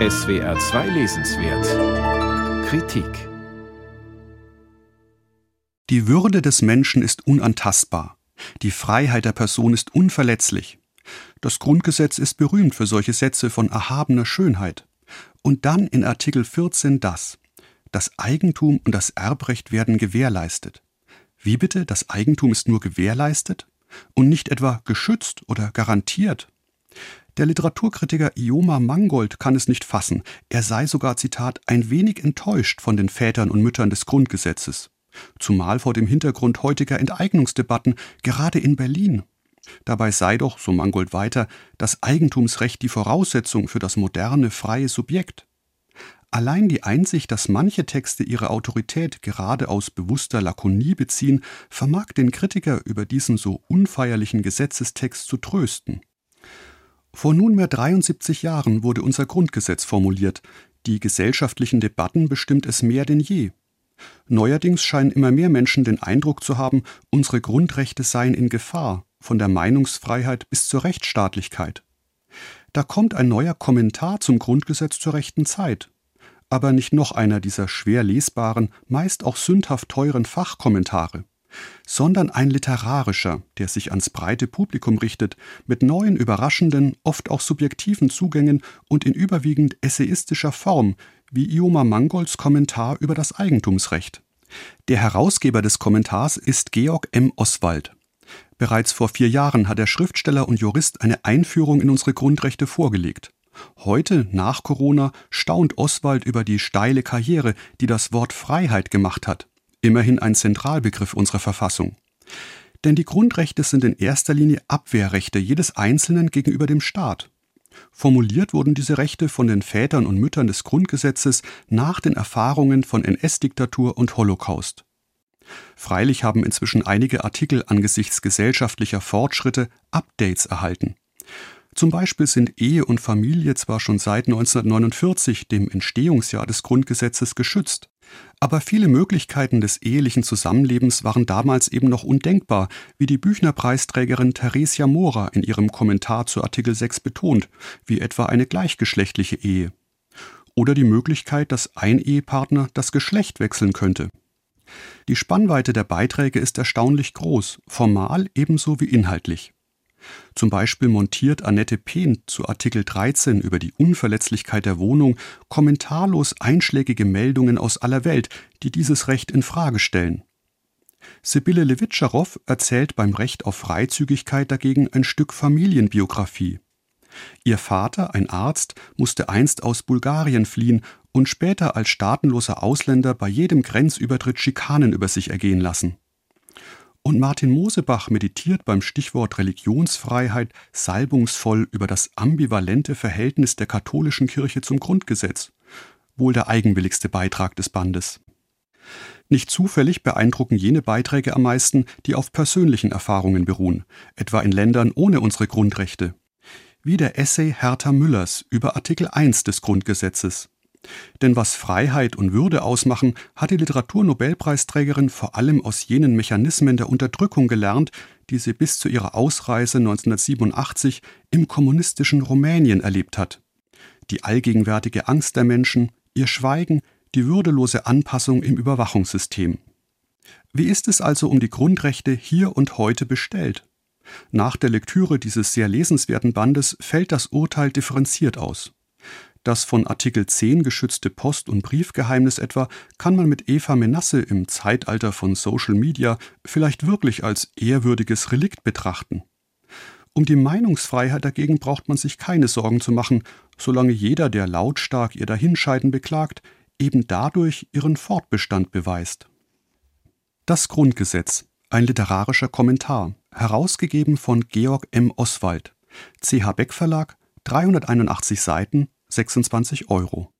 SWR 2 Lesenswert Kritik Die Würde des Menschen ist unantastbar. Die Freiheit der Person ist unverletzlich. Das Grundgesetz ist berühmt für solche Sätze von erhabener Schönheit. Und dann in Artikel 14 das. Das Eigentum und das Erbrecht werden gewährleistet. Wie bitte, das Eigentum ist nur gewährleistet und nicht etwa geschützt oder garantiert? Der Literaturkritiker Ioma Mangold kann es nicht fassen. Er sei sogar, Zitat, ein wenig enttäuscht von den Vätern und Müttern des Grundgesetzes. Zumal vor dem Hintergrund heutiger Enteignungsdebatten, gerade in Berlin. Dabei sei doch, so Mangold weiter, das Eigentumsrecht die Voraussetzung für das moderne, freie Subjekt. Allein die Einsicht, dass manche Texte ihre Autorität gerade aus bewusster Lakonie beziehen, vermag den Kritiker über diesen so unfeierlichen Gesetzestext zu trösten. Vor nunmehr 73 Jahren wurde unser Grundgesetz formuliert. Die gesellschaftlichen Debatten bestimmt es mehr denn je. Neuerdings scheinen immer mehr Menschen den Eindruck zu haben, unsere Grundrechte seien in Gefahr, von der Meinungsfreiheit bis zur Rechtsstaatlichkeit. Da kommt ein neuer Kommentar zum Grundgesetz zur rechten Zeit aber nicht noch einer dieser schwer lesbaren, meist auch sündhaft teuren Fachkommentare, sondern ein literarischer, der sich ans breite Publikum richtet, mit neuen, überraschenden, oft auch subjektiven Zugängen und in überwiegend essayistischer Form, wie Ioma Mangolds Kommentar über das Eigentumsrecht. Der Herausgeber des Kommentars ist Georg M. Oswald. Bereits vor vier Jahren hat der Schriftsteller und Jurist eine Einführung in unsere Grundrechte vorgelegt. Heute, nach Corona, staunt Oswald über die steile Karriere, die das Wort Freiheit gemacht hat. Immerhin ein Zentralbegriff unserer Verfassung. Denn die Grundrechte sind in erster Linie Abwehrrechte jedes Einzelnen gegenüber dem Staat. Formuliert wurden diese Rechte von den Vätern und Müttern des Grundgesetzes nach den Erfahrungen von NS-Diktatur und Holocaust. Freilich haben inzwischen einige Artikel angesichts gesellschaftlicher Fortschritte Updates erhalten. Zum Beispiel sind Ehe und Familie zwar schon seit 1949, dem Entstehungsjahr des Grundgesetzes, geschützt, aber viele Möglichkeiten des ehelichen Zusammenlebens waren damals eben noch undenkbar, wie die Büchnerpreisträgerin Theresia Mora in ihrem Kommentar zu Artikel 6 betont, wie etwa eine gleichgeschlechtliche Ehe. Oder die Möglichkeit, dass ein Ehepartner das Geschlecht wechseln könnte. Die Spannweite der Beiträge ist erstaunlich groß, formal ebenso wie inhaltlich. Zum Beispiel montiert Annette Pehn zu Artikel 13 über die Unverletzlichkeit der Wohnung kommentarlos einschlägige Meldungen aus aller Welt, die dieses Recht in Frage stellen. Sibylle Levitscharow erzählt beim Recht auf Freizügigkeit dagegen ein Stück Familienbiografie. Ihr Vater, ein Arzt, musste einst aus Bulgarien fliehen und später als staatenloser Ausländer bei jedem Grenzübertritt Schikanen über sich ergehen lassen. Und Martin Mosebach meditiert beim Stichwort Religionsfreiheit salbungsvoll über das ambivalente Verhältnis der katholischen Kirche zum Grundgesetz. Wohl der eigenwilligste Beitrag des Bandes. Nicht zufällig beeindrucken jene Beiträge am meisten, die auf persönlichen Erfahrungen beruhen, etwa in Ländern ohne unsere Grundrechte. Wie der Essay Hertha Müllers über Artikel 1 des Grundgesetzes. Denn was Freiheit und Würde ausmachen, hat die Literaturnobelpreisträgerin vor allem aus jenen Mechanismen der Unterdrückung gelernt, die sie bis zu ihrer Ausreise 1987 im kommunistischen Rumänien erlebt hat. Die allgegenwärtige Angst der Menschen, ihr Schweigen, die würdelose Anpassung im Überwachungssystem. Wie ist es also um die Grundrechte hier und heute bestellt? Nach der Lektüre dieses sehr lesenswerten Bandes fällt das Urteil differenziert aus. Das von Artikel 10 geschützte Post- und Briefgeheimnis etwa kann man mit Eva Menasse im Zeitalter von Social Media vielleicht wirklich als ehrwürdiges Relikt betrachten. Um die Meinungsfreiheit dagegen braucht man sich keine Sorgen zu machen, solange jeder, der lautstark ihr Dahinscheiden beklagt, eben dadurch ihren Fortbestand beweist. Das Grundgesetz, ein literarischer Kommentar, herausgegeben von Georg M. Oswald, CH Beck Verlag, 381 Seiten, 26 Euro.